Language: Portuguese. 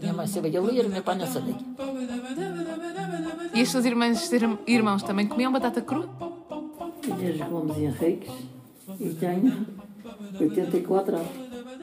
Minha mãe sabia ler, meu pai não sabia. E as suas irmãs, irmãos também comiam batata crua? Inês Gomes Henriques e tenho 84 anos.